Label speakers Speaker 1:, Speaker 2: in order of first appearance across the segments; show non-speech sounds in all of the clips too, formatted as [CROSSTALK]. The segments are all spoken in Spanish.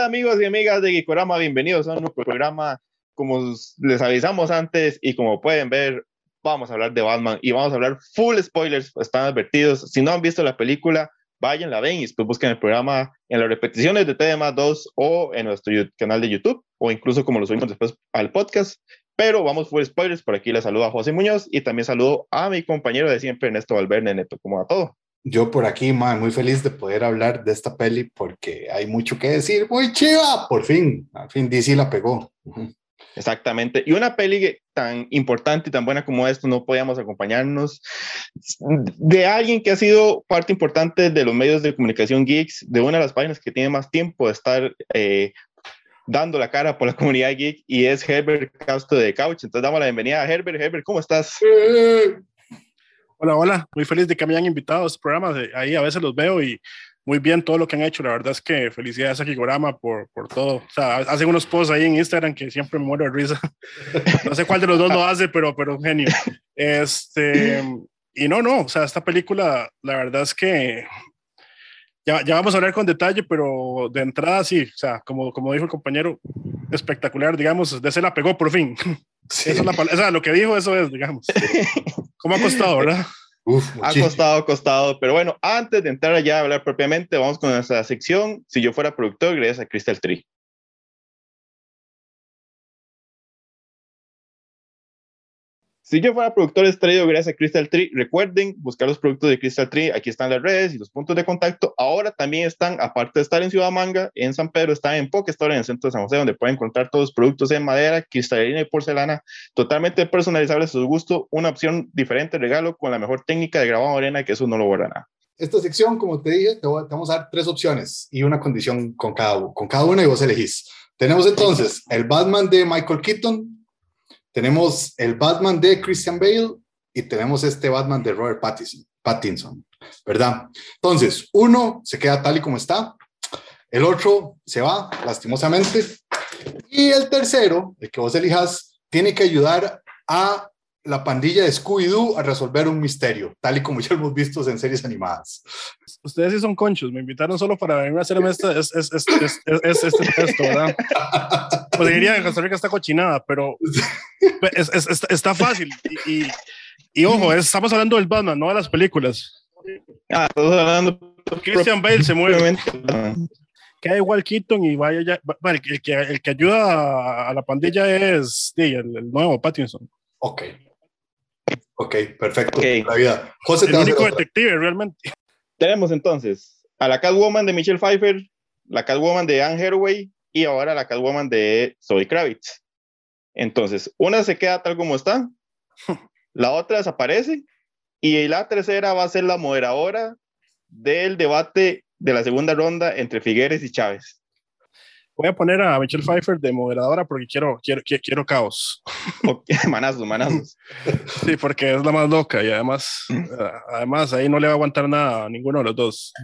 Speaker 1: Hola amigos y amigas de Gikorama, bienvenidos a nuevo programa. Como les avisamos antes y como pueden ver, vamos a hablar de Batman y vamos a hablar full spoilers, están advertidos. Si no han visto la película, vayan, la ven y después busquen el programa en las repeticiones de TDMA 2 o en nuestro canal de YouTube o incluso como lo subimos después al podcast. Pero vamos full spoilers, por aquí les saludo a José Muñoz y también saludo a mi compañero de siempre, Ernesto Valverde, Neto, como a todo.
Speaker 2: Yo por aquí, man, muy feliz de poder hablar de esta peli porque hay mucho que decir. Muy chiva, por fin, al fin DC la pegó.
Speaker 1: Exactamente. Y una peli tan importante y tan buena como esta, no podíamos acompañarnos de alguien que ha sido parte importante de los medios de comunicación geeks, de una de las páginas que tiene más tiempo de estar eh, dando la cara por la comunidad geek, y es Herbert Castro de Couch. Entonces damos la bienvenida a Herbert. Herbert, ¿cómo estás?
Speaker 3: Hola, hola. Muy feliz de que me hayan invitado a este programa. Ahí a veces los veo y muy bien todo lo que han hecho. La verdad es que felicidades a Kigorama por, por todo. O sea, hacen unos posts ahí en Instagram que siempre me muero de risa. [LAUGHS] No sé cuál de los dos lo hace, pero, pero un genio. Este, y no, no, o sea, esta película, la verdad es que ya, ya vamos a hablar con detalle, pero de entrada sí, o sea, como, como dijo el compañero, espectacular, digamos, de se la pegó por fin. [LAUGHS] Sí. Es la, o sea, lo que dijo, eso es, digamos. [LAUGHS] ¿Cómo ha costado, verdad?
Speaker 1: ha costado, ha costado, pero bueno, antes de entrar allá a hablar propiamente, vamos con nuestra sección. Si yo fuera productor, gracias a Crystal Tree. Si yo fuera productor estrella gracias a Crystal Tree, recuerden buscar los productos de Crystal Tree. Aquí están las redes y los puntos de contacto. Ahora también están, aparte de estar en Ciudad Manga, en San Pedro, están en Pokestore, en el centro de San José, donde pueden encontrar todos los productos en madera, cristalina y porcelana, totalmente personalizables a su gusto. Una opción diferente, regalo con la mejor técnica de grabado arena, que eso no lo borra nada.
Speaker 2: Esta sección, como te dije, te, vamos a dar tres opciones y una condición con cada, con cada una y vos elegís. Tenemos entonces el Batman de Michael Keaton, tenemos el Batman de Christian Bale y tenemos este Batman de Robert Pattinson, ¿verdad? Entonces, uno se queda tal y como está, el otro se va, lastimosamente, y el tercero, el que vos elijas, tiene que ayudar a la pandilla de Scooby-Doo a resolver un misterio, tal y como ya lo hemos visto en series animadas.
Speaker 3: Ustedes sí son conchos, me invitaron solo para venir a hacerme esta, es, es, es, es, este texto, ¿verdad? Pues diría que Costa Rica está cochinada, pero está fácil. Y, y, ojo, estamos hablando del Batman, no de las películas.
Speaker 1: Ah, estamos hablando.
Speaker 3: Christian Bale se mueve. Queda igual Keaton y vaya ya. El, que, el que ayuda a, la pandilla es sí, el, el nuevo Pattinson.
Speaker 2: Ok, Ok, perfecto. La vida. José,
Speaker 3: el único detective realmente.
Speaker 1: Tenemos entonces a la Catwoman de Michelle Pfeiffer, la Catwoman de Anne Hathaway y ahora la Catwoman de Zoe Kravitz. Entonces, una se queda tal como está, [LAUGHS] la otra desaparece y la tercera va a ser la moderadora del debate de la segunda ronda entre Figueres y Chávez.
Speaker 3: Voy a poner a Michelle Pfeiffer de moderadora porque quiero, quiero, quiero, caos. [LAUGHS]
Speaker 1: manazos, manazos.
Speaker 3: Sí, porque es la más loca y además, eh, además ahí no le va a aguantar nada a ninguno de los dos.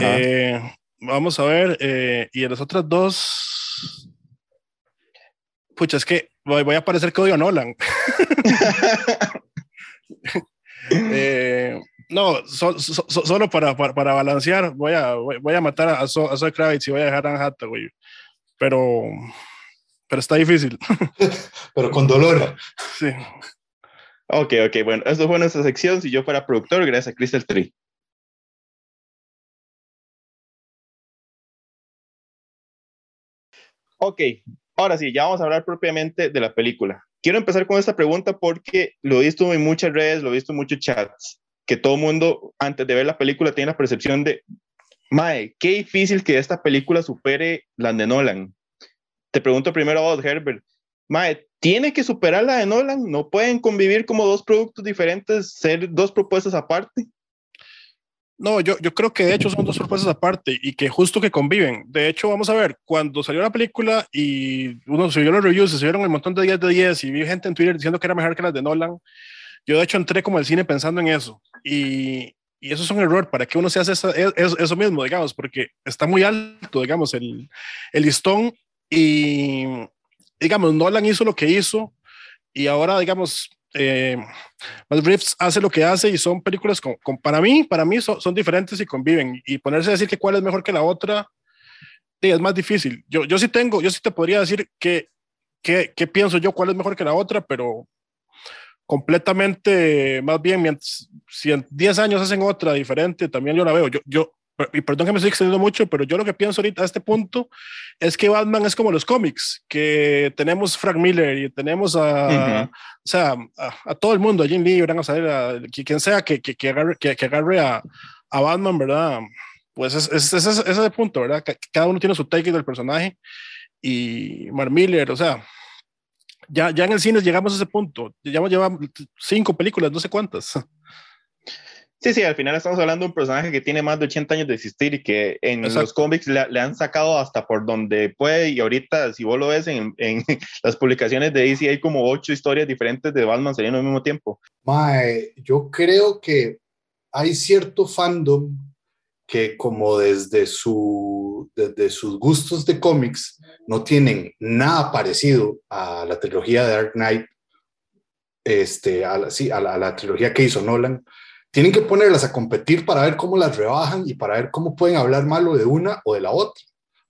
Speaker 3: Eh, vamos a ver, eh, y de los otros dos, pucha, es que voy, voy a parecer a Nolan. [LAUGHS] no, solo para, para, balancear, voy a, voy, a matar a, Zoe Kravitz y voy a dejar a Anne Hathaway pero, pero está difícil. [LAUGHS]
Speaker 2: pero con dolor.
Speaker 3: Sí.
Speaker 1: Ok, ok, bueno, esto fue nuestra sección. Si yo fuera productor, gracias a Crystal Tree. Ok, ahora sí, ya vamos a hablar propiamente de la película. Quiero empezar con esta pregunta porque lo he visto en muchas redes, lo he visto en muchos chats, que todo el mundo antes de ver la película tiene la percepción de, Mae, qué difícil que esta película supere la de Nolan. Te pregunto primero a vos, Herbert. Mae, ¿tiene que superar la de Nolan? ¿No pueden convivir como dos productos diferentes, ser dos propuestas aparte?
Speaker 3: No, yo, yo creo que de hecho son dos propuestas aparte y que justo que conviven. De hecho, vamos a ver, cuando salió la película y uno subió los reviews, se subieron un montón de 10 de 10 y vi gente en Twitter diciendo que era mejor que las de Nolan, yo de hecho entré como al cine pensando en eso. Y, y eso es un error, ¿para que uno se hace eso, eso, mismo, digamos? Porque está muy alto, digamos, el, el listón y, digamos, Nolan hizo lo que hizo y ahora, digamos, eh, Reeves hace lo que hace y son películas con, para mí, para mí son, son, diferentes y conviven. Y ponerse a decir que cuál es mejor que la otra, Sí, es más difícil. Yo, yo sí tengo, yo sí te podría decir que, que, que pienso yo cuál es mejor que la otra, pero completamente, más bien, mientras, si en 10 años hacen otra diferente, también yo la veo. Yo, yo, y perdón que me estoy extendiendo mucho, pero yo lo que pienso ahorita a este punto es que Batman es como los cómics, que tenemos Frank Miller y tenemos a, o sea, a, todo el mundo, a Jim Lee, a salir a quien sea que, que, que agarre, que, agarre a, a, Batman, ¿verdad? Pues es, es, es, ese es el punto, ¿verdad? Cada uno tiene su take del personaje y Mark Miller, o sea, ya, ya en el cine llegamos a ese punto, ya llevamos cinco películas, no sé cuántas.
Speaker 1: Sí, sí, al final estamos hablando de un personaje que tiene más de 80 años de existir y que en los cómics le, han sacado hasta por donde puede. Y ahorita si vos lo ves en, en [LAUGHS] las publicaciones de DC hay como ocho historias diferentes de Batman saliendo al mismo tiempo.
Speaker 2: Mae, yo creo que hay cierto fandom que como desde, su, desde sus gustos de cómics no tienen nada parecido a la trilogía de Dark Knight, este, a, la, sí, a, la, a la trilogía que hizo Nolan, tienen que ponerlas a competir para ver cómo las rebajan y para ver cómo pueden hablar malo de una o de la otra,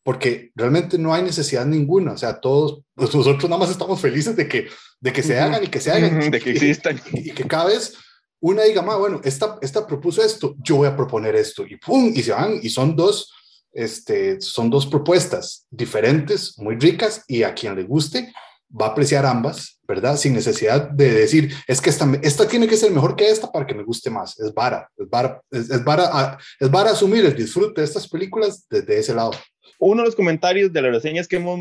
Speaker 2: porque realmente no hay necesidad ninguna, o sea, todos pues, nosotros nada más estamos felices de que, de que se hagan y que se hagan,
Speaker 1: de que existan.
Speaker 2: Y, que cada vez una diga, más bueno, esta, esta propuso esto, yo voy a proponer esto, y pum, y se van, y son dos, este, son dos propuestas diferentes, muy ricas, y a quien le guste, va a apreciar ambas, ¿verdad? Sin necesidad de decir, es que esta, esta tiene que ser mejor que esta para que me guste más. Es vara, es vara, es, es vara, es vara asumir el disfrute de estas películas desde ese lado.
Speaker 1: Uno de los comentarios de las reseñas que, hemos,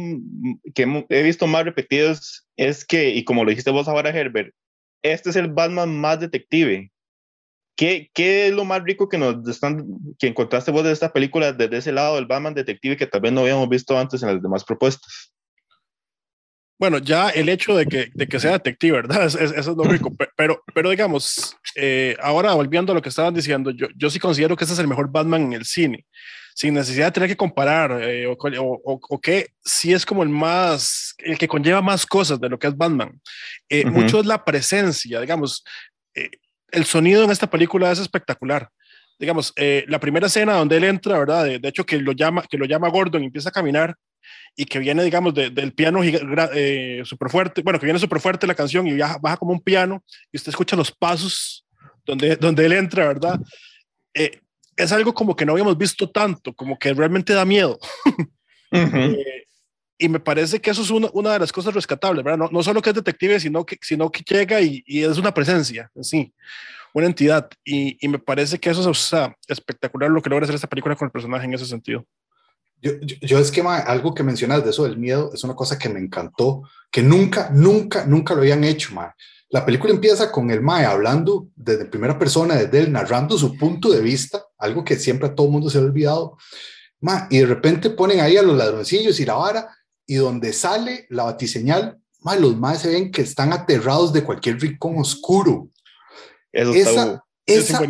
Speaker 1: que he visto más repetidos es que, y como lo dijiste vos ahora, Herbert, este es el Batman más detective. ¿Qué, ¿Qué, es lo más rico que nos están, que encontraste vos de esta película desde ese lado del Batman detective que tal vez no habíamos visto antes en las demás propuestas?
Speaker 3: Bueno, ya el hecho de que, de que sea detective, ¿verdad? [LAUGHS] Es, eso es lo rico. Pero, pero digamos, eh, ahora volviendo a lo que estaban diciendo, yo, yo sí considero que ese es el mejor Batman en el cine, sin necesidad de tener que comparar, eh, o, o, o, que sí es como el más, el que conlleva más cosas de lo que es Batman. Eh, uh -huh. Mucho es la presencia, digamos, eh, el sonido en esta película es espectacular. Digamos, eh, la primera escena donde él entra, ¿verdad? De, de hecho, que lo llama, que lo llama Gordon y empieza a caminar y que viene, digamos, de, del piano eh, súper fuerte, bueno, que viene súper fuerte la canción y baja, baja, como un piano y usted escucha los pasos donde, donde él entra, ¿verdad? Eh, es algo como que no habíamos visto tanto, como que realmente da miedo. [LAUGHS] Uh -huh. eh, y me parece que eso es una, una de las cosas rescatables, ¿verdad? No, no, solo que es detective, sino que, sino que llega y, y es una presencia, sí, una entidad. Y, y, me parece que eso es o sea, espectacular lo que logra hacer esta película con el personaje en ese sentido.
Speaker 2: Yo, yo, yo, es que ma, algo que mencionas de eso del miedo es una cosa que me encantó, que nunca, nunca, nunca lo habían hecho, ma. La película empieza con el Mae hablando desde primera persona, desde él narrando su punto de vista, algo que siempre a todo mundo se ha olvidado. Ma, y de repente ponen ahí a los ladroncillos y la vara, y donde sale la batiseñal, ma, los Maes se ven que están aterrados de cualquier rincón oscuro.
Speaker 1: Eso
Speaker 2: esa, esa,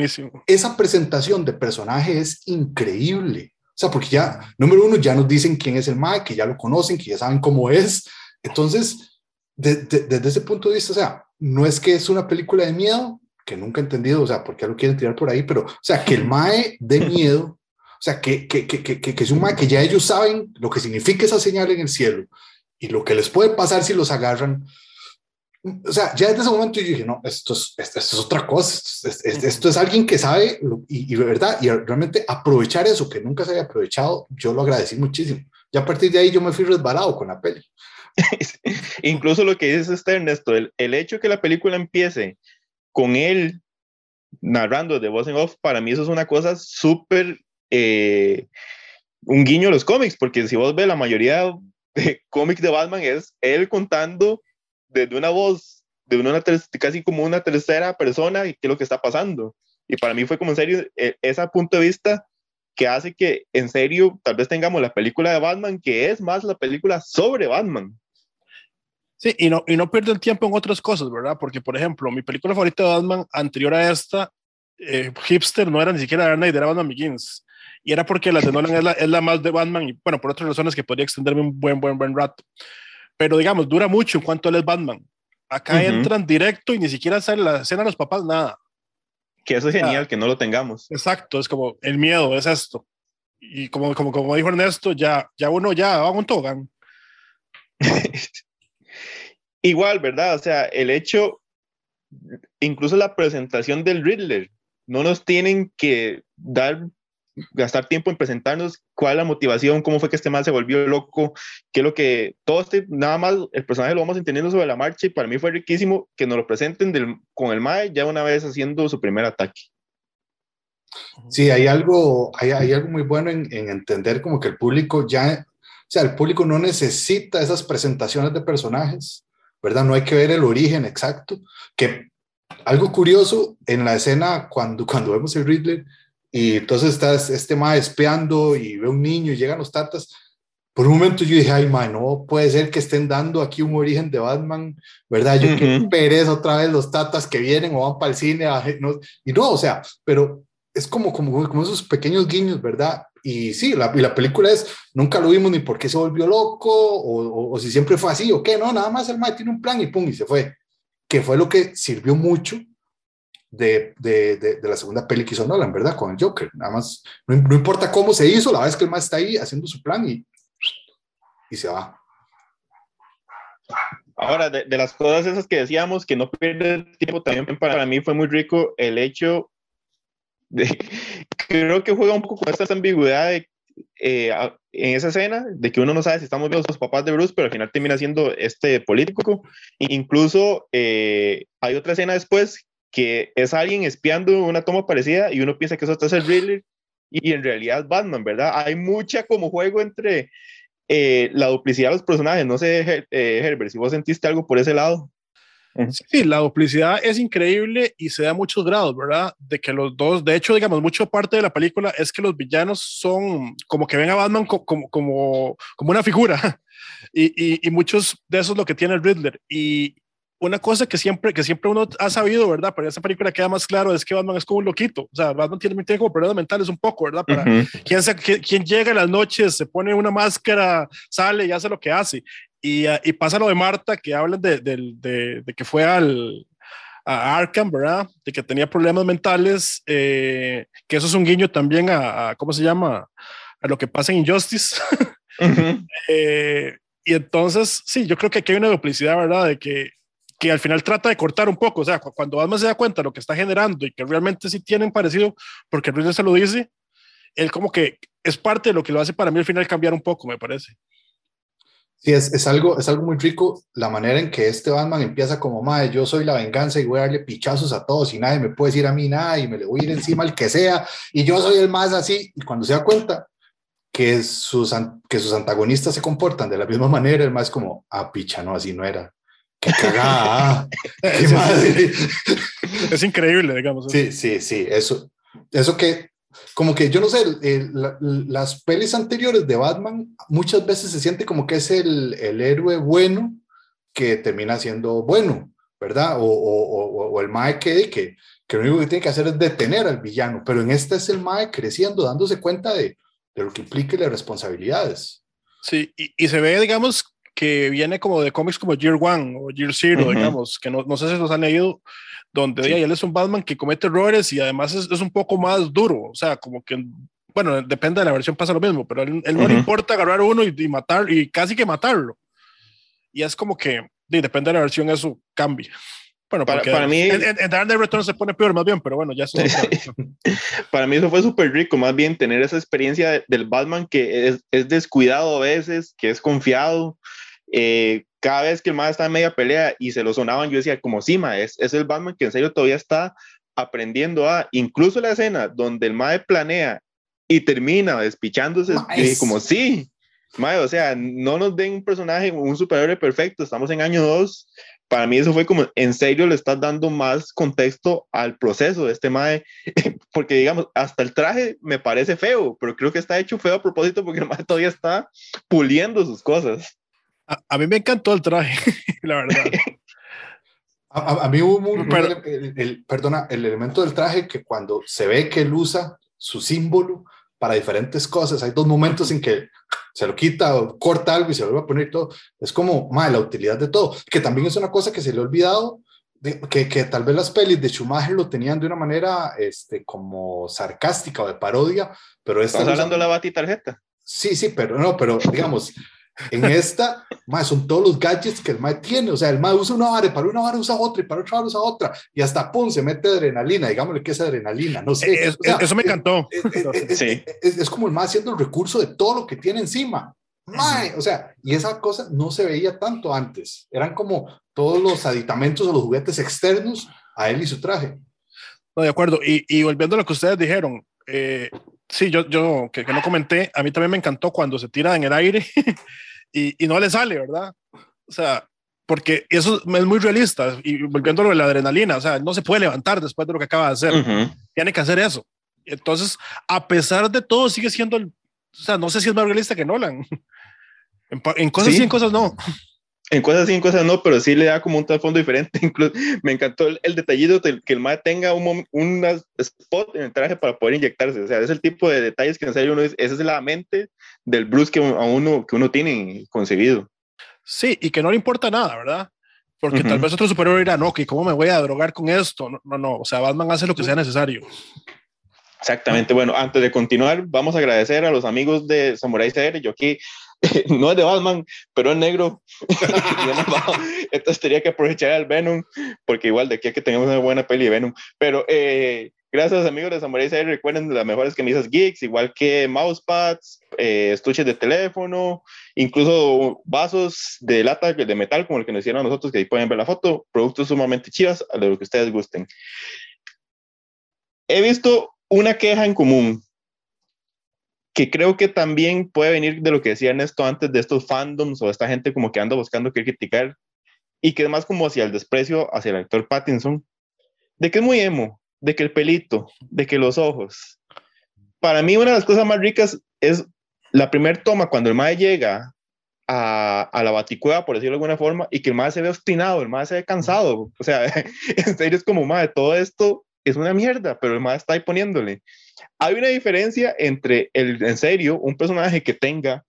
Speaker 2: esa presentación de personaje es increíble. O sea, porque ya, número uno, ya nos dicen quién es el Mae, que ya lo conocen, que ya saben cómo es. Entonces, de, de, desde ese punto de vista, o sea, no es que es una película de miedo, que nunca he entendido, o sea, por qué lo quieren tirar por ahí, pero, o sea, que el Mae de miedo, o sea, que, que, que, que, que es un Mae que ya ellos saben lo que significa esa señal en el cielo y lo que les puede pasar si los agarran. O sea, ya desde ese momento yo dije, no, esto es, esto, esto es otra cosa, esto es, esto es, alguien que sabe y, y, verdad, y realmente aprovechar eso que nunca se había aprovechado, yo lo agradecí muchísimo. Ya a partir de ahí yo me fui resbalado con la peli. [LAUGHS]
Speaker 1: Incluso lo que dice este Ernesto, el, el hecho que la película empiece con él narrando de voz en off, para mí eso es una cosa súper, eh, un guiño a los cómics, porque si vos ves la mayoría de cómics de Batman es él contando desde una voz, de una casi como una tercera persona y qué es lo que está pasando. Y para mí fue como en serio e, ese punto de vista que hace que en serio tal vez tengamos la película de Batman que es más la película sobre Batman.
Speaker 3: Sí, y no, y no pierde el tiempo en otras cosas, ¿verdad? Porque, por ejemplo, mi película favorita de Batman anterior a esta, eh, Hipster, no era ni siquiera Dark Knight, era Batman Begins. Y era porque la de Nolan es la, es la más de Batman, y bueno, por otras razones que podría extenderme un buen, buen, buen rato. Pero digamos, dura mucho en cuanto él es Batman. Acá uh -huh. entran directo y ni siquiera sale la escena de los papás, nada.
Speaker 1: Que eso es genial, ah, que no lo tengamos.
Speaker 3: Exacto, es como el miedo, es esto. y como, como, como dijo Ernesto, ya, ya uno ya va un togan. [LAUGHS]
Speaker 1: Igual, ¿verdad? O sea, el hecho, incluso la presentación del Riddler, no nos tienen que dar gastar tiempo en presentarnos cuál es la motivación, cómo fue que este mal se volvió loco, qué es lo que todo este, nada más el personaje lo vamos entendiendo sobre la marcha y para mí fue riquísimo que nos lo presenten del, con el Mae ya una vez haciendo su primer ataque.
Speaker 2: Sí, hay algo, hay, hay algo muy bueno en, en, entender como que el público ya, o sea, el público no necesita esas presentaciones de personajes, ¿verdad? No hay que ver el origen exacto, que algo curioso en la escena cuando, cuando vemos el Riddler y entonces está este ma espiando y ve un niño y llegan los tatas. Por un momento yo dije, ay, ma, no puede ser que estén dando aquí un origen de Batman, ¿verdad? Yo uh -huh. pereza otra vez los tatas que vienen o van para el cine. No, y no, o sea, pero es como, como, como esos pequeños guiños, ¿verdad? Y sí, la, y la película es, nunca lo vimos ni por qué se volvió loco, o, o, o si siempre fue así, o qué, no, nada más el mae tiene un plan y pum, y se fue. Que fue lo que sirvió mucho de, de, de, de, la segunda peli que hizo Nolan, ¿verdad? Con el Joker. Nada más, no, no importa cómo se hizo, la vez que el más está ahí haciendo su plan y, y se va.
Speaker 1: Ahora, de, de, las cosas esas que decíamos, que no pierde tiempo, también para mí fue muy rico el hecho de, [LAUGHS] creo que juega un poco con esta ambigüedad de, eh, en esa escena, de que uno no sabe si estamos viendo a los papás de Bruce, pero al final termina siendo este político. Incluso eh, hay otra escena después que es alguien espiando una toma parecida y uno piensa que eso está el Riddler y en realidad es Batman, ¿verdad? Hay mucha como juego entre eh, la duplicidad de los personajes. No sé, eh, Herbert, si vos sentiste algo por ese lado.
Speaker 3: Sí, la duplicidad es increíble y se da a muchos grados, ¿verdad? De que los dos, de hecho, digamos, mucho parte de la película es que los villanos son como que ven a Batman como, como, como, como una figura [LAUGHS] y, y, y, muchos de eso es lo que tiene el Riddler. Y, una cosa que siempre, que siempre uno ha sabido, ¿verdad? Pero en esta película queda más claro es que Batman es como un loquito. O sea, Batman tiene, tiene como problemas mentales un poco, ¿verdad? Para uh -huh. quien, se, quien, quien, llega en las noches, se pone una máscara, sale y hace lo que hace. Y, y pasa lo de Marta, que hablan de, de, de, de que fue al, a Arkham, ¿verdad? De que tenía problemas mentales, eh, que eso es un guiño también a, a, ¿cómo se llama? A lo que pasa en Injustice. Uh [LAUGHS] -huh. eh, y entonces, sí, yo creo que aquí hay una duplicidad, ¿verdad? De que que al final trata de cortar un poco, o sea, cuando Batman se da cuenta lo que está generando y que realmente sí tienen parecido, porque Ruiz se lo dice, él como que es parte de lo que lo hace para mí al final cambiar un poco, me parece.
Speaker 2: Sí, es, es, algo, es algo muy rico la manera en que este Batman empieza como, madre, yo soy la venganza y voy a darle pichazos a todos y nadie me puede decir a mí nada y me le voy a ir encima al que sea y yo soy el más así. Y cuando se da cuenta que sus, que sus antagonistas se comportan de la misma manera, el más como, ah, picha, no, así no era qué cagada, [LAUGHS] qué madre.
Speaker 3: Es increíble, digamos.
Speaker 2: Sí, sí, sí, eso, eso que, como que yo no sé, la, las pelis anteriores de Batman muchas veces se siente como que es el, el héroe bueno que termina siendo bueno, ¿verdad? O, o, o, o el Mae que, que, que lo único que tiene que hacer es detener al villano, pero en esta es el Mae creciendo, dándose cuenta de, de lo que implica las responsabilidades.
Speaker 3: Sí, y, y se ve, digamos, que viene como de cómics como Year One o Year Zero, uh -huh. digamos, que no, no, sé si los han leído, donde sí. él es un Batman que comete errores y además es, es, un poco más duro, o sea, como que, bueno, depende de la versión pasa lo mismo, pero él, él uh -huh. no le importa agarrar uno y, y, matar, y casi que matarlo. Y es como que, y depende de la versión, eso cambia. Bueno, para, para mí. En, en, Dark Knight Return se pone peor, más bien, pero bueno, ya eso. [LAUGHS]
Speaker 1: para mí eso fue súper rico, más bien tener esa experiencia de, del Batman que es, es, descuidado a veces, que es confiado. Eh, cada vez que el Batman estaba en media pelea y se lo sonaban, yo decía, como sí, ma, es, es el Batman que en serio todavía está aprendiendo a. Incluso la escena donde el Mae planea y termina despichándose, eh, como sí. Mae, o sea, no nos den un personaje, un superhéroe perfecto, estamos en año 2, para mí eso fue como, en serio le estás dando más contexto al proceso de este Mae, [LAUGHS] porque digamos, hasta el traje me parece feo, pero creo que está hecho feo a propósito porque el Mae todavía está puliendo sus cosas.
Speaker 3: A, a mí me encantó el traje, [LAUGHS] la verdad.
Speaker 2: a, a, a, mí hubo un, Pero, el, el, perdona, el elemento del traje que cuando se ve que él usa su símbolo para diferentes cosas, hay dos momentos en que se lo quita o corta algo y se vuelve a poner todo. Es como, madre, la utilidad de todo, que también es una cosa que se le ha olvidado que, que, tal vez las pelis de Schumacher lo tenían de una manera este, como sarcástica o de parodia, pero esta...
Speaker 1: ¿Estás hablando de la batitarjeta?
Speaker 2: Sí, sí, pero no, pero digamos, en esta, más son todos los gadgets que el mae tiene. O sea, el mae usa una vara, para una vara usa otra y para otra vara usa otra. Y hasta pum, se mete adrenalina. Digámosle que es adrenalina. No sé.
Speaker 3: eso me encantó.
Speaker 2: Es, sí. es, como el mae haciendo el recurso de todo lo que tiene encima. Mae, o sea, y esa cosa no se veía tanto antes. Eran como todos los aditamentos o los juguetes externos a él y su traje.
Speaker 3: No, de acuerdo. Y, y volviendo a lo que ustedes dijeron, eh, sí, yo, yo que, que, no comenté, a mí también me encantó cuando se tira en el aire [LAUGHS] y, y, no le sale, ¿verdad? O sea, porque eso es muy realista. Y volviendo a lo de la adrenalina, o sea, no se puede levantar después de lo que acaba de hacer. Tiene que hacer eso. Entonces, a pesar de todo, sigue siendo, el, o sea, no sé si es más realista que Nolan. [LAUGHS] En, en cosas sí. y en cosas no.
Speaker 1: En cosas sí, en cosas no, pero sí le da como un trasfondo diferente. [LAUGHS] Incluso me encantó el, el detallito de que el MAE tenga un, un spot en el traje para poder inyectarse. O sea, es el tipo de detalles que en serio uno dice, esa es la mente del Bruce que, a uno, que uno tiene concebido.
Speaker 3: Sí, y que no le importa nada, ¿verdad? Porque uh -huh. tal vez otro superhéroe dirá, no, cómo me voy a drogar con esto. No, no, no, o sea, Batman hace lo que sea necesario.
Speaker 1: Exactamente. Bueno, antes de continuar, vamos a agradecer a los amigos de Samurai CR. Yo aquí [LAUGHS] no es de Batman, pero es negro. [LAUGHS] Entonces tenía que aprovechar el Venom, porque igual de aquí a que tengamos una buena peli de Venom. Pero eh, gracias amigos de Samurai recuerden las mejores camisas geeks, igual que mousepads, eh, estuches de teléfono, incluso vasos de lata de metal, como el que nos hicieron nosotros, que ahí pueden ver la foto, productos sumamente chivas, a lo que ustedes gusten. He visto una queja en común que creo que también puede venir de lo que decía Ernesto antes de estos fandoms o esta gente como que anda buscando que criticar y que es más como hacia el desprecio hacia el actor Pattinson, de que es muy emo, de que el pelito, de que los ojos. Para mí una de las cosas más ricas es la primera toma cuando el mae llega a, a, la baticueva, por decirlo de alguna forma, y que el mae se ve obstinado, el mae se ve cansado. O sea, [LAUGHS] en serio es como, mae, todo esto es una mierda, pero el mae está ahí poniéndole. Hay una diferencia entre, el, en serio, un personaje que tenga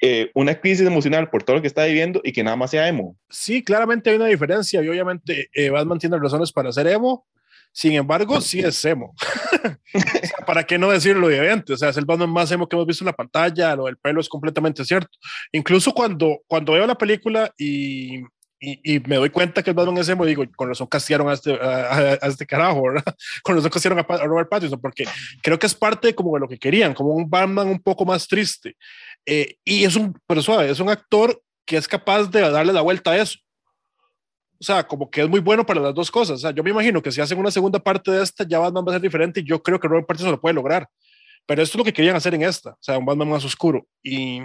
Speaker 1: eh, una crisis emocional por todo lo que está viviendo y que nada más sea emo.
Speaker 3: Sí, claramente hay una diferencia y obviamente eh, Batman tiene razones para ser emo, sin embargo, sí es emo. [LAUGHS] ¿Para qué no decirlo obviamente? O sea, es el Batman más emo que hemos visto en la pantalla, lo del pelo es completamente cierto. Incluso cuando, cuando veo la película y y, y, me doy cuenta que el Batman es emo, digo, con razón castearon a este, a, a este carajo, ¿verdad? [LAUGHS] Con razón castearon a, a, Robert Pattinson, porque creo que es parte como de lo que querían, como un Batman un poco más triste. Eh, y es un, pero suave, es un actor que es capaz de darle la vuelta a eso. O sea, como que es muy bueno para las dos cosas. O sea, yo me imagino que si hacen una segunda parte de esta, ya Batman va a ser diferente y yo creo que Robert Pattinson lo puede lograr. Pero esto es lo que querían hacer en esta, o sea, un Batman más oscuro. Y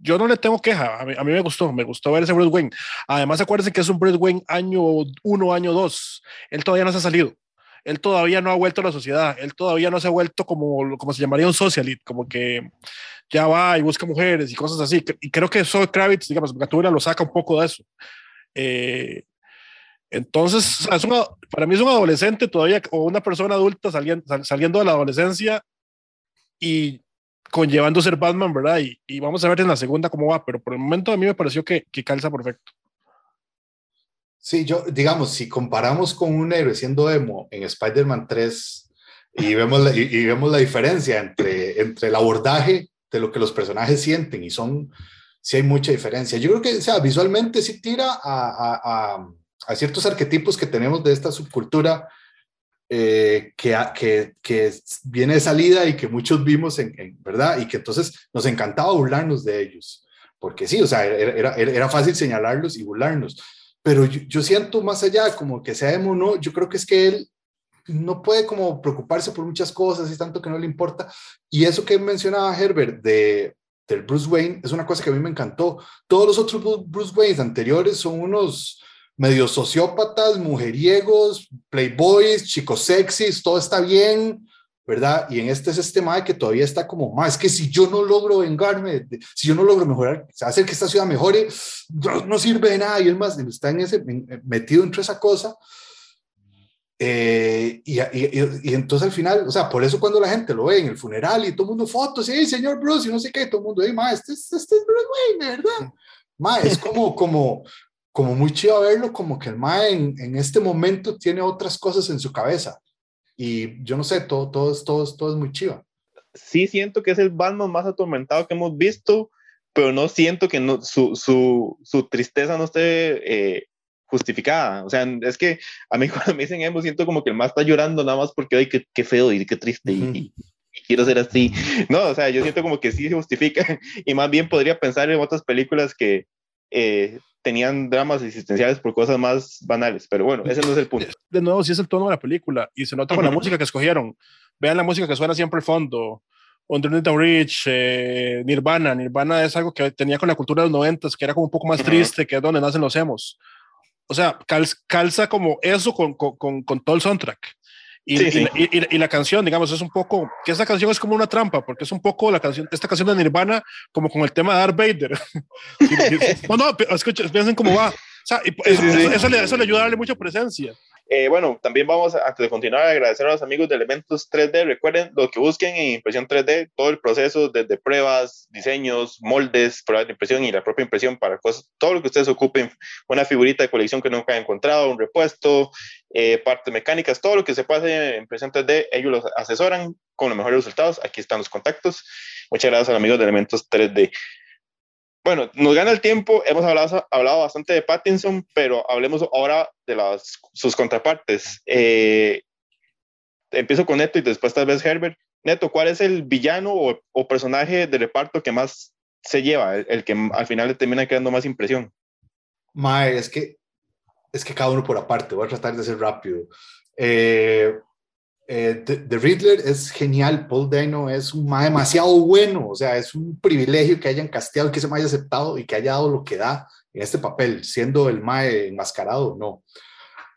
Speaker 3: yo no le tengo queja, a mí, a mí me gustó, me gustó ver ese Bruce Wayne. Además, acuérdense que es un Bruce Wayne año 1, año 2. Él todavía no se ha salido. Él todavía no ha vuelto a la sociedad. Él todavía no se ha vuelto como, como se llamaría un socialite, como que ya va y busca mujeres y cosas así. Y creo que Zoe Kravitz, digamos, Gatúbela lo saca un poco de eso. Eh, entonces, es una, para mí es un adolescente todavía o una persona adulta saliendo, saliendo de la adolescencia y conllevando ser Batman, ¿verdad? Y, y, vamos a ver en la segunda cómo va, pero por el momento a mí me pareció que, que calza perfecto.
Speaker 2: Sí, yo, digamos, si comparamos con un héroe siendo emo en Spider-Man 3 y vemos, la, y, y, vemos la diferencia entre, entre el abordaje de lo que los personajes sienten y son, sí hay mucha diferencia. Yo creo que, o sea, visualmente sí tira a, a, a, a ciertos arquetipos que tenemos de esta subcultura eh, que, que, que, viene de salida y que muchos vimos, en, en, ¿verdad? Y que entonces nos encantaba burlarnos de ellos, porque sí, o sea, era, era, era fácil señalarlos y burlarnos, pero yo, yo, siento más allá como que sea emo, no, yo creo que es que él no puede como preocuparse por muchas cosas y tanto que no le importa, y eso que mencionaba Herbert de, del Bruce Wayne es una cosa que a mí me encantó, todos los otros Bruce Wayne anteriores son unos medio sociópatas, mujeriegos, playboys, chicos sexys, todo está bien, ¿verdad? Y en este es este mae que todavía está como, más es que si yo no logro vengarme, si yo no logro mejorar, hacer que esta ciudad mejore, no, no sirve de nada. Y él más está en ese, metido entre esa cosa. Eh, y, y, y, entonces al final, o sea, por eso cuando la gente lo ve en el funeral y todo el mundo fotos, sí, señor Bruce, y no sé qué, todo el mundo, hey, ma, este, este es Bruce Wayne, ¿verdad? Ma, es como, como, como muy chido verlo, como que el Mae en, en, este momento tiene otras cosas en su cabeza. Y yo no sé, todo, todo, es, todo, todo es muy chido.
Speaker 1: Sí siento que es el Batman más atormentado que hemos visto, pero no siento que no, su, su, su, tristeza no esté eh, justificada. O sea, es que a mí [LAUGHS] cuando me dicen emo, siento como que el más está llorando nada más porque, ay, qué, qué feo y qué triste. y, quiero ser así. No, o sea, yo siento como que sí se justifica [LAUGHS] y más bien podría pensar en otras películas que eh, tenían dramas existenciales por cosas más banales, pero bueno, ese no es el punto. [LAUGHS]
Speaker 3: De nuevo, sí es el tono de la película y se nota con la música que escogieron. Vean la música que suena siempre al fondo. Underneath the Bridge, eh, Nirvana. Nirvana es algo que tenía con la cultura de los noventas, que era como un poco más triste, que es donde nacen los emos. O sea, calza como eso con, con, con todo el soundtrack. Y, y, la canción, digamos, es un poco, que esta canción es como una trampa, porque es un poco la canción, esta canción de Nirvana, como con el tema de Darth Vader. [LAUGHS] [LAUGHS] no, no, escuchen, piensen cómo va. Sea, eso, eso, le, eso le ayuda a darle mucha presencia.
Speaker 1: Eh, bueno, también vamos, antes de continuar, a agradecer a los amigos de Elementos 3D. Recuerden, lo que busquen en impresión 3D, todo el proceso, desde pruebas, diseños, moldes, pruebas de impresión y la propia impresión para cosas, todo lo que ustedes ocupen, una figurita de colección que nunca hayan encontrado, un repuesto, eh, partes mecánicas, todo lo que se pase en impresión 3D, ellos los asesoran con los mejores resultados. Aquí están los contactos. Muchas gracias a los amigos de Elementos 3D. Bueno, nos gana el tiempo, hemos hablado, hablado bastante de Pattinson, pero hablemos ahora de sus contrapartes. Eh, empiezo con Neto y después tal vez Herbert. Neto, ¿cuál es el villano o, personaje de reparto que más se lleva, el, que al final le termina quedando más impresión?
Speaker 2: Mae, es que, es que cada uno por aparte, voy a tratar de ser rápido. Eh, eh, The, Riddler es genial, Paul Dano es un más demasiado bueno, o sea, es un privilegio que hayan casteado que se me haya aceptado y que haya dado lo que da en este papel, siendo el Mae enmascarado, no.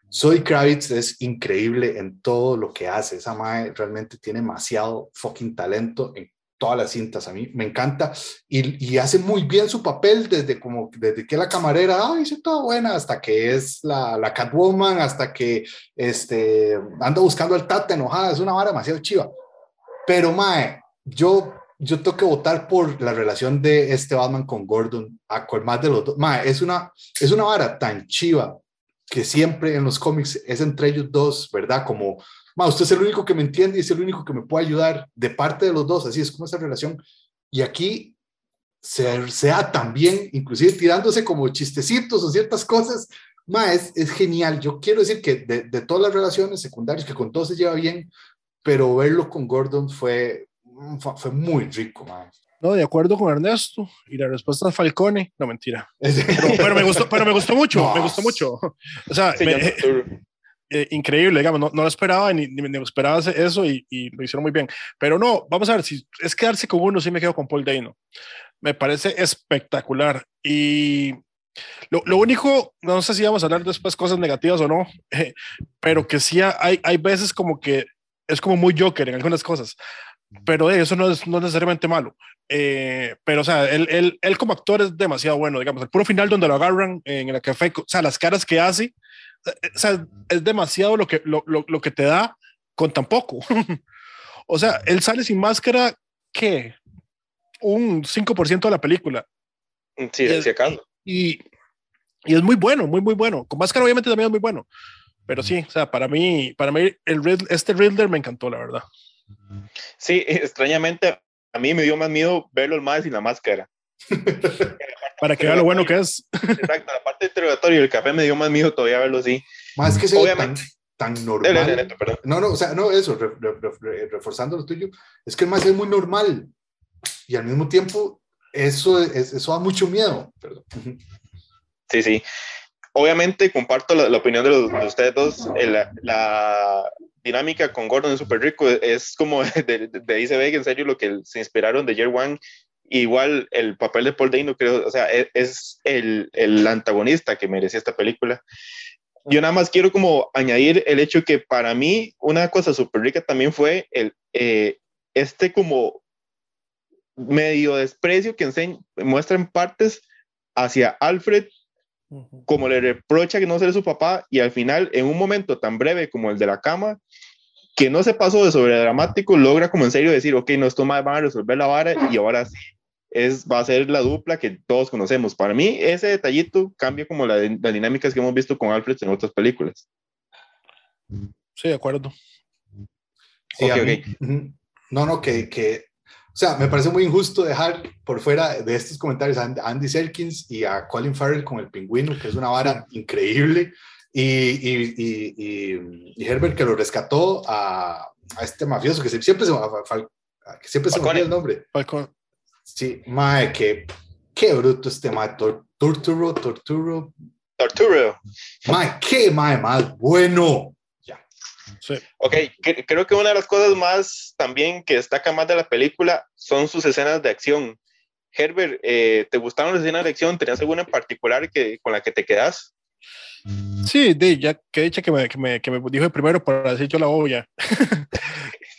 Speaker 2: Soy Kravitz es increíble en todo lo que hace, esa Mae realmente tiene demasiado fucking talento en todas las cintas, a mí me encanta y, y, hace muy bien su papel desde como desde que la camarera, ay, toda buena, hasta que es la, la Catwoman, hasta que este, anda buscando al Tata enojada, es una vara demasiado chiva. Pero, Mae, yo, yo tengo que votar por la relación de este Batman con Gordon, a cual más de los dos. Mae, es una, es una vara tan chiva que siempre en los cómics es entre ellos dos, ¿verdad? Como ma, usted es el único que me entiende y es el único que me puede ayudar de parte de los dos, así es como esa relación. Y aquí se, sea también, inclusive tirándose como chistecitos o ciertas cosas, ma, es, es genial. Yo quiero decir que de, de, todas las relaciones secundarias, que con todos se lleva bien, pero verlo con Gordon fue, fue, fue muy rico, ma.
Speaker 3: No, de acuerdo con Ernesto. Y la respuesta es Falcone. No, mentira. [LAUGHS] Pero, me, gustó, pero me gustó mucho. Me gustó mucho. O sea, me, [LAUGHS] eh, increíble, digamos, no, no lo esperaba ni, ni, esperaba eso y, y, lo hicieron muy bien. Pero no, vamos a ver, si es quedarse con uno, sí me quedo con Paul Dano. Me parece espectacular. Y lo, lo, único, no sé si vamos a hablar después cosas negativas o no, eh, pero que sí hay, hay veces como que es como muy Joker en algunas cosas. Pero eh, eso no es, no es necesariamente malo. Eh, pero, o sea, él, él, él, como actor es demasiado bueno, digamos, el puro final donde lo agarran en el café, o sea, las caras que hace, o sea, es demasiado lo que, lo, lo, lo que te da con tan poco. [LAUGHS] o sea, él sale sin máscara, ¿qué? Un 5% de la película.
Speaker 1: Sí,
Speaker 3: y. Y, y es muy bueno, muy, muy bueno. Con máscara obviamente también es muy bueno. Pero sí, o sea, para mí, para mí el, este Riddler me encantó, la verdad.
Speaker 1: Sí, [LAUGHS] extrañamente a mí me dio más miedo verlo más sin la máscara.
Speaker 3: Para que vea lo bueno que es.
Speaker 1: Exacto, la parte interrogatorio el café me dio más miedo todavía verlo así.
Speaker 2: Más que Obviamente. Tan, tan normal. no, no, o sea, no, eso, reforzando lo tuyo, es que el más es muy normal y al mismo tiempo eso, eso da mucho miedo. Perdón.
Speaker 1: Sí, sí. Obviamente comparto la, opinión de, los, de, ustedes dos. La, la, dinámica con Gordon es súper rico. Es como [LAUGHS] de, de, de en serio, lo que se inspiraron de Year One igual el papel de Paul Dano, creo, o sea, e, es, el, el, antagonista que merecía esta película. Yo nada más quiero como añadir el hecho que para mí una cosa súper rica también fue el, eh, este como medio desprecio que muestra en partes hacia Alfred como le reprocha que no sea su papá y al final en un momento tan breve como el de la cama que no se pasó de sobre dramático logra como en serio decir ok no esto más van a resolver la vara y ahora sí es, va a ser la dupla que todos conocemos. Para mí, ese detallito cambia como la, las dinámicas que hemos visto con Alfred en otras películas.
Speaker 3: Sí, de acuerdo.
Speaker 2: Sí, No, no, que, que, o sea, me parece muy injusto dejar por fuera de estos comentarios a Andy Serkins y a Colin Farrell con el pingüino, que es una vara increíble, y, y, y, y Herbert que lo rescató a, a este mafioso que siempre se, que siempre se me olvida el nombre.
Speaker 3: Falcone.
Speaker 2: Sí, mae, que qué bruto este mae, Torturo, Torturo.
Speaker 1: Torturo.
Speaker 2: Mae, qué mae más bueno. Ya.
Speaker 1: Sí. Ok, creo que una de las cosas más también que destaca más de la película son sus escenas de acción. Herbert, eh, ¿te gustaron las escenas de acción? ¿Tenías alguna en particular que, con la que te quedas?
Speaker 3: Sí, de, ya que dicho que me, que me, que me dijo primero para decir yo la olla. [LAUGHS]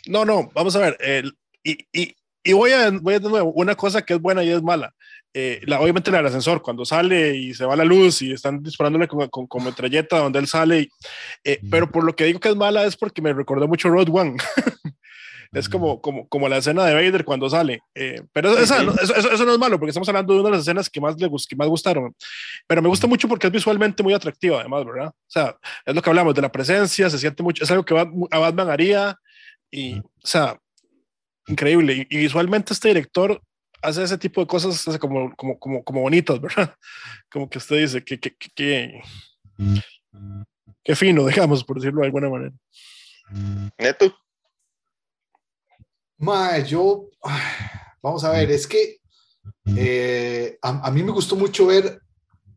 Speaker 3: no, no, vamos a ver. El, y, y, y, voy, a, voy a de nuevo, una cosa que es buena y es mala. Eh, la, obviamente la del ascensor, cuando sale y se va la luz y están disparándole con, con, con metralleta donde él sale. Y, eh, pero por lo que digo que es mala es porque me recordó mucho Road One. [LAUGHS] es como, como, como la escena de Vader cuando sale. Eh, pero esa, eso, eso, eso, no es malo, porque estamos hablando de una de las escenas que más, le, que más gustaron. Pero me gusta mucho porque es visualmente muy atractiva, además, ¿verdad? O sea, es lo que hablamos de la presencia, se siente mucho, es algo que Batman haría. Y, o sea, increíble. Y, y, visualmente este director hace ese tipo de cosas hace como, como, como, como bonitas, [LAUGHS] ¿verdad? Como que usted dice que, que, que, que, que fino, [LAUGHS] digamos, por decirlo de alguna manera.
Speaker 1: Neto.
Speaker 2: Ma, yo, vamos a ver, es que eh, a, a, mí me gustó mucho ver,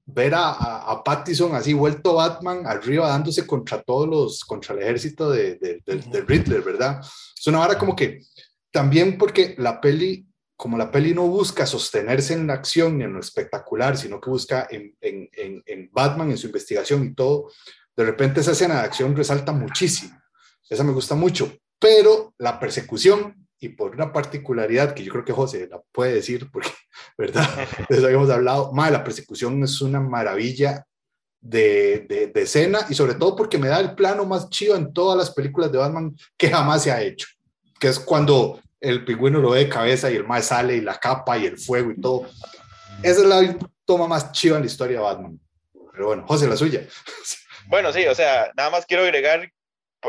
Speaker 2: ver a, a, a, Pattison así vuelto Batman arriba dándose contra todos los, contra el ejército de, de, de, de Riddler, ¿verdad? Es una hora como que también porque la peli, como la peli no busca sostenerse en la acción ni en lo espectacular, sino que busca en, en, en, en Batman, en su investigación y todo, de repente esa escena de acción resalta muchísimo. Esa me gusta mucho, pero la persecución y por una particularidad que yo creo que José la puede decir, porque, [LAUGHS] ¿verdad? [LAUGHS] De eso habíamos hablado, más la persecución es una maravilla de, de, de, escena y sobre todo porque me da el plano más chido en todas las películas de Batman que jamás se ha hecho, que es cuando el pingüino lo ve de cabeza y el más sale y la capa y el fuego y todo. Esa es la toma más chiva en la historia de Batman. Pero bueno, José, la suya.
Speaker 1: Bueno, sí, o sea, nada más quiero agregar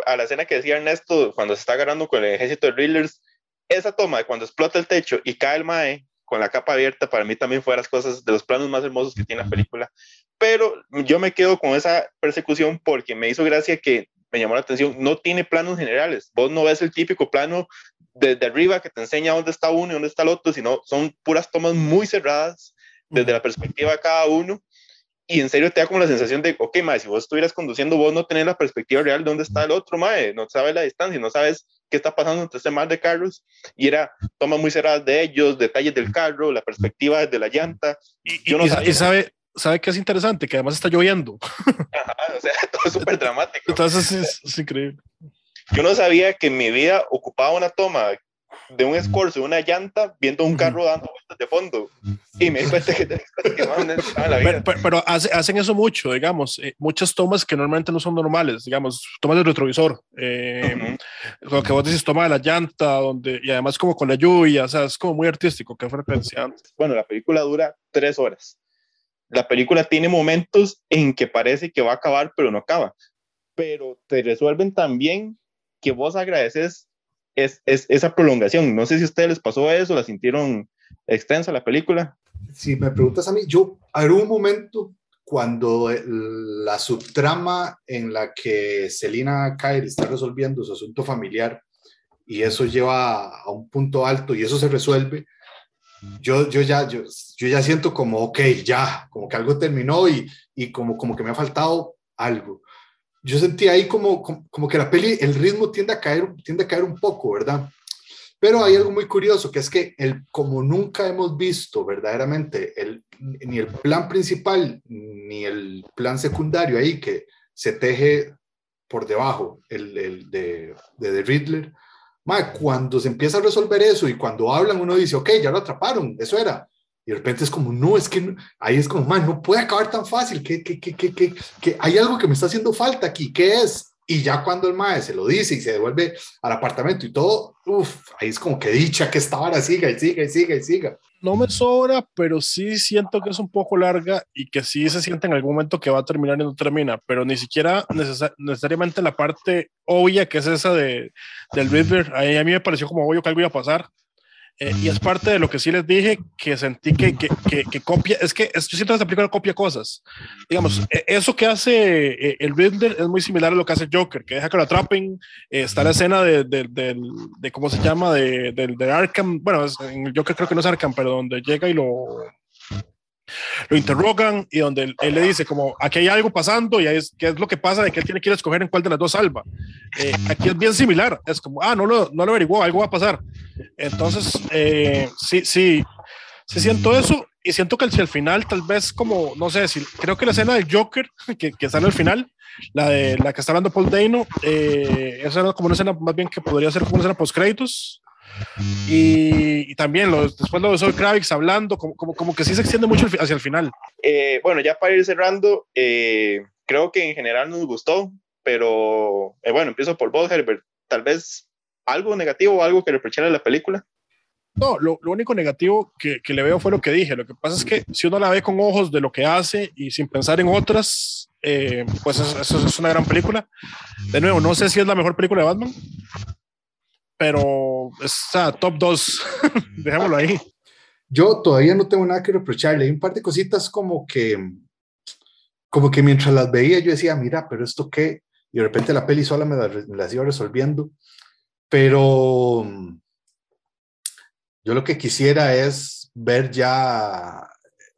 Speaker 1: a la escena que decía Ernesto cuando se está agarrando con el ejército de Riddlers, esa toma de cuando explota el techo y cae el Mae con la capa abierta, para mí también fue de las cosas, de los planos más hermosos que tiene la película. Pero yo me quedo con esa persecución porque me hizo gracia que me llamó la atención, no tiene planos generales. Vos no ves el típico plano desde arriba que te enseña dónde está uno y dónde está el otro, sino son puras tomas muy cerradas desde la perspectiva de cada uno. Y en serio te da como la sensación de, ok, mae, si vos estuvieras conduciendo, vos no tenés la perspectiva real de dónde está el otro, mae, no sabes la distancia, no sabes qué está pasando entre este mar de carros. Y era tomas muy cerradas de ellos, detalles del carro, la perspectiva desde la llanta.
Speaker 3: Y, yo no y, y sabe, sabe que es interesante, que además está lloviendo.
Speaker 1: Ajá, o sea, [LAUGHS] todo es súper dramático.
Speaker 3: Entonces es, es, increíble.
Speaker 1: Yo no sabía que en mi vida ocupaba una toma de un escorzo, una llanta, viendo un carro dando vueltas de fondo. Y me di cuenta que, que más
Speaker 3: la vida. Pero, pero hace, hacen eso mucho, digamos, eh, muchas tomas que normalmente no son normales, digamos, tomas del retrovisor, eh, uh -huh. lo que vos dices, toma de la llanta, donde, y además como con la lluvia, o sea, es como muy artístico, que frecuencia antes.
Speaker 1: Bueno, la película dura tres horas. La película tiene momentos en que parece que va a acabar, pero no acaba. Pero te resuelven también que vos agradeces es, es, esa prolongación. No sé si a ustedes les pasó eso, la sintieron extensa la película.
Speaker 2: Si me preguntas a mí, yo, hay un momento cuando la subtrama en la que Selina Kyle está resolviendo su asunto familiar y eso lleva a un punto alto y eso se resuelve, yo, yo, ya, yo, yo ya siento como, ok, ya, como que algo terminó y, y como, como que me ha faltado algo yo sentí ahí como, como, que la peli, el ritmo tiende a, caer, tiende a caer un poco, ¿verdad? Pero hay algo muy curioso, que es que el, como nunca hemos visto verdaderamente el, ni el plan principal ni el plan secundario ahí que se teje por debajo el, el de, de The Riddler, ma, cuando se empieza a resolver eso y cuando hablan uno dice, ok, ya lo atraparon, eso era. Y de repente es como, no, es que no, ahí es como, no puede acabar tan fácil, que, que, que, que hay algo que me está haciendo falta aquí, ¿qué es? Y ya cuando el mae se lo dice y se devuelve al apartamento y todo, uff, ahí es como que dicha que esta vara siga y siga y siga y siga.
Speaker 3: No me sobra, pero sí siento que es un poco larga y que sí se siente en algún momento que va a terminar y no termina, pero ni siquiera necesariamente la parte obvia que es esa de, del Riddler, a mí me pareció como obvio que algo iba a pasar. Eh, y es parte de lo que sí les dije, que sentí que, que, que, copia, es que yo siento que esta película copia cosas. Digamos, e, eso que hace eh, el Riddler es muy similar a lo que hace Joker, que deja que lo atrapen. Eh, está la escena de, de, de, de, ¿cómo se llama? De, Arkham, bueno, en el Joker creo que no es Arkham, pero donde llega y lo, lo interrogan y donde él, le dice como aquí hay algo pasando y es, qué es lo que pasa de que él tiene que ir a escoger en cuál de las dos salva. Eh, aquí es bien similar, es como, ah, no lo, no lo averiguó, algo va a pasar. Entonces, eh, sí, sí, sí siento eso y siento que si al final tal vez como, no sé, si, creo que la escena del Joker [LAUGHS] que, que sale al final, la de la que está hablando Paul Dano, eh, esa era como una escena más bien que podría ser como una escena post créditos y, también después lo de Sol Kravitz hablando, como, como, como, que sí se extiende mucho hacia el final.
Speaker 1: Eh, bueno, ya para ir cerrando, eh, creo que en general nos gustó, pero eh, bueno, empiezo por vos, Herbert. Tal vez algo negativo o algo que reprochara la película.
Speaker 3: No, lo, lo único negativo que, que, le veo fue lo que dije. Lo que pasa es que si uno la ve con ojos de lo que hace y sin pensar en otras, pues eso es una gran película. De nuevo, no sé si es la mejor película de Batman, pero está top 2, [LAUGHS] dejémoslo ahí.
Speaker 2: Yo todavía no tengo nada que reprocharle, hay un par de cositas como que, como que mientras las veía yo decía, mira, pero esto qué, y de repente la peli sola me, las iba resolviendo, pero yo lo que quisiera es ver ya,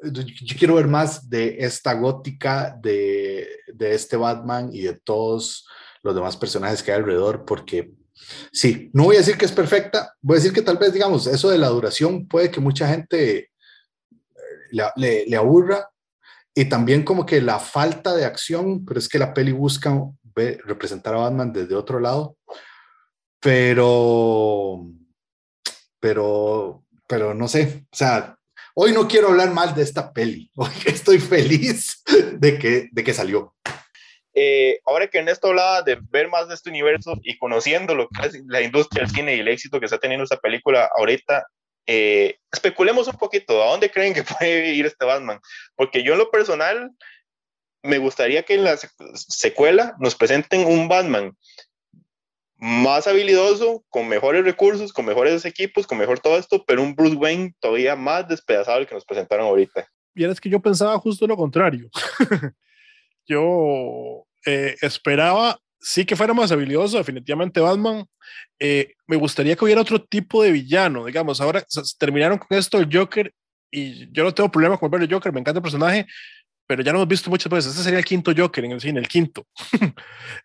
Speaker 2: yo quiero ver más de esta gótica de, de este Batman y de todos los demás personajes que hay alrededor, porque Sí, no voy a decir que es perfecta, voy a decir que tal vez, digamos, eso de la duración puede que mucha gente eh, le, aburra y también como que la falta de acción, pero es que la peli busca representar a Batman desde otro lado, pero, pero, pero no sé, o sea, hoy no quiero hablar mal de esta peli, [LAUGHS] hoy estoy feliz de que, de que salió.
Speaker 1: Eh, ahora que Ernesto hablaba de ver más de este universo y conociendo lo que es la industria del cine y el éxito que está teniendo esta película ahorita, eh, especulemos un poquito, ¿a dónde creen que [LAUGHS] puede ir este Batman? Porque yo en lo personal me gustaría que en la secuela nos presenten un Batman más habilidoso, con mejores recursos, con mejores equipos, con mejor todo esto, pero un Bruce Wayne todavía más despedazado del que nos presentaron ahorita.
Speaker 3: Y es que yo pensaba justo lo contrario. [LAUGHS] yo eh, esperaba sí que fuera más habilidoso, definitivamente Batman. Eh, me gustaría que hubiera otro tipo de villano, digamos. Ahora terminaron con esto el Joker y yo no tengo problema con ver el Joker, me encanta el personaje, pero ya lo hemos visto muchas veces. Este sería el quinto Joker en el cine, el quinto. [LAUGHS]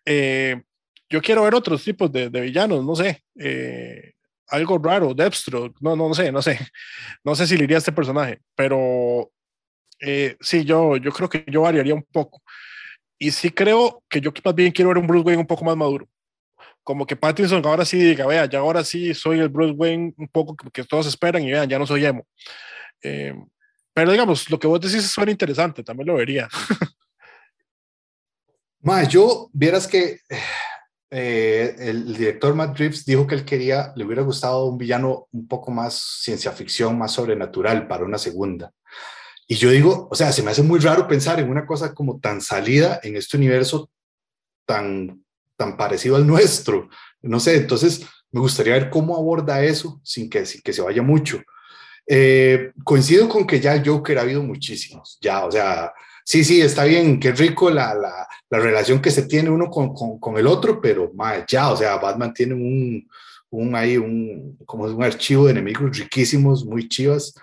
Speaker 3: Eh, yo quiero ver otros tipos de, de villanos, no sé. algo raro, Deathstroke, no, no, no sé, no sé. [LAUGHS] No sé si le iría a este personaje, pero sí, yo, yo creo que yo variaría un poco. Y sí creo que yo más bien quiero ver un Bruce Wayne un poco más maduro. Como que Pattinson ahora sí diga, vea, ya ahora sí soy el Bruce Wayne un poco que todos esperan y vean, ya no soy emo. Eh, pero digamos, lo que vos decís suena interesante, también lo vería. [LAUGHS]
Speaker 2: Más, yo vieras que eh, el, director Matt Reeves dijo que él quería, le hubiera gustado un villano un poco más ciencia ficción, más sobrenatural para una segunda. Y yo digo, o sea, se me hace muy raro pensar en una cosa como tan salida en este universo tan, tan parecido al nuestro. No sé, entonces me gustaría ver cómo aborda eso sin que, sin que se vaya mucho. Eh, coincido con que ya Joker ha habido muchísimos, ya, o sea, sí, sí, está bien, qué rico la, la, la relación que se tiene uno con, con, con el otro, pero más ya, o sea, Batman tiene un, un ahí, un, como un archivo de enemigos riquísimos, muy chivas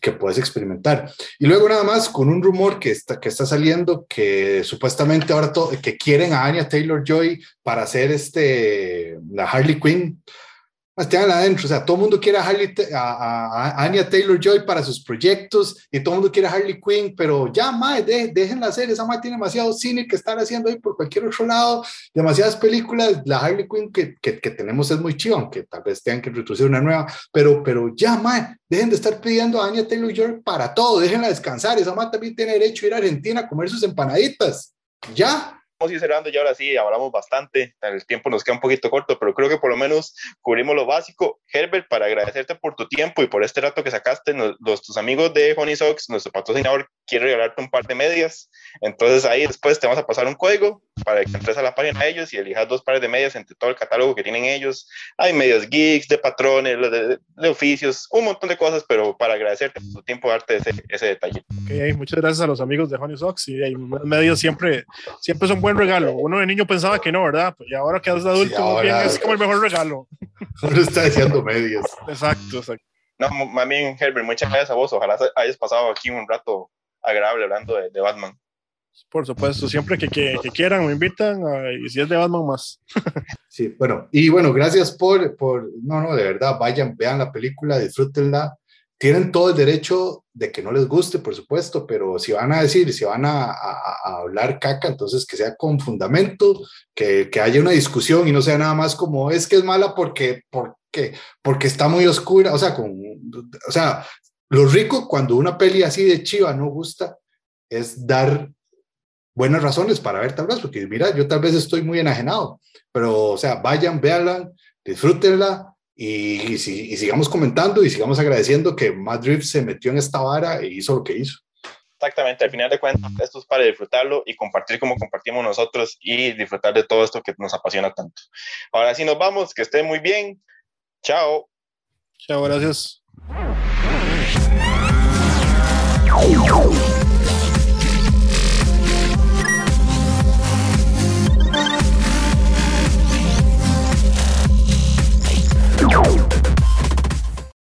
Speaker 2: que puedes experimentar. Y luego nada más con un rumor que está, que está saliendo que supuestamente ahora que quieren a Anya Taylor Joy para hacer este, la Harley Quinn más adentro, o sea, todo el mundo quiere a, Harley, a, Anya Taylor Joy para sus proyectos y todo el mundo quiere a Harley Quinn, pero ya, mae, de, déjenla hacer, esa mae tiene demasiado cine que estar haciendo ahí por cualquier otro lado, demasiadas películas, la Harley Quinn que, que, que tenemos es muy chido, aunque tal vez tengan que introducir una nueva, pero, pero ya, mae, dejen de estar pidiendo a Anya Taylor Joy para todo, déjenla descansar, esa mae también tiene derecho a ir a Argentina a comer sus empanaditas, ya,
Speaker 1: vamos a ir cerrando y ahora sí, hablamos bastante, el tiempo nos queda un poquito corto, pero creo que por lo menos cubrimos lo básico. Herbert, para agradecerte por tu tiempo y por este rato que sacaste, los, tus amigos de Honey Sox, nuestro patrocinador, quiere regalarte un par de medias, entonces ahí después te vamos a pasar un código para que entres a la página de ellos y elijas dos pares de medias entre todo el catálogo que tienen ellos. Hay medias geeks, de patrones, de, de oficios, un montón de cosas, pero para agradecerte por tu tiempo, darte ese, ese detalle.
Speaker 3: Okay, muchas gracias a los amigos de Honey Sox y medios siempre, siempre son buen regalo. [LAUGHS] Uno de niño pensaba que no, ¿verdad? Pues y ahora que es adulto, es como el mejor regalo. [LAUGHS]
Speaker 2: Uno está diciendo medios.
Speaker 3: Exacto, exacto.
Speaker 1: No, más bien, Herbert, muchas gracias a vos. Ojalá hayas pasado aquí un rato agradable hablando de, de Batman.
Speaker 3: Por supuesto, siempre que, que, quieran me invitan y si es de Batman más. [LAUGHS]
Speaker 2: sí, bueno, y bueno, gracias por, por, no, no, de verdad, vayan, vean la película, disfrútenla. Tienen todo el derecho de que no les guste, por supuesto, pero si van a decir, si van a, a, hablar caca, entonces que sea con fundamento, que, que, haya una discusión y no sea nada más como es que es mala porque, porque, porque está muy oscura, o sea, con, o sea, lo rico cuando una peli así de chiva no gusta es dar buenas razones para ver vez, porque mira, yo tal vez estoy muy enajenado, pero o sea, vayan, véanla, disfrútenla y, y, sigamos comentando y sigamos agradeciendo que Madrid se metió en esta vara e hizo lo que hizo.
Speaker 1: Exactamente, al final de cuentas, esto es para disfrutarlo y compartir como compartimos nosotros y disfrutar de todo esto que nos apasiona tanto. Ahora sí nos vamos, que estén muy bien. Chao.
Speaker 3: Chao, gracias.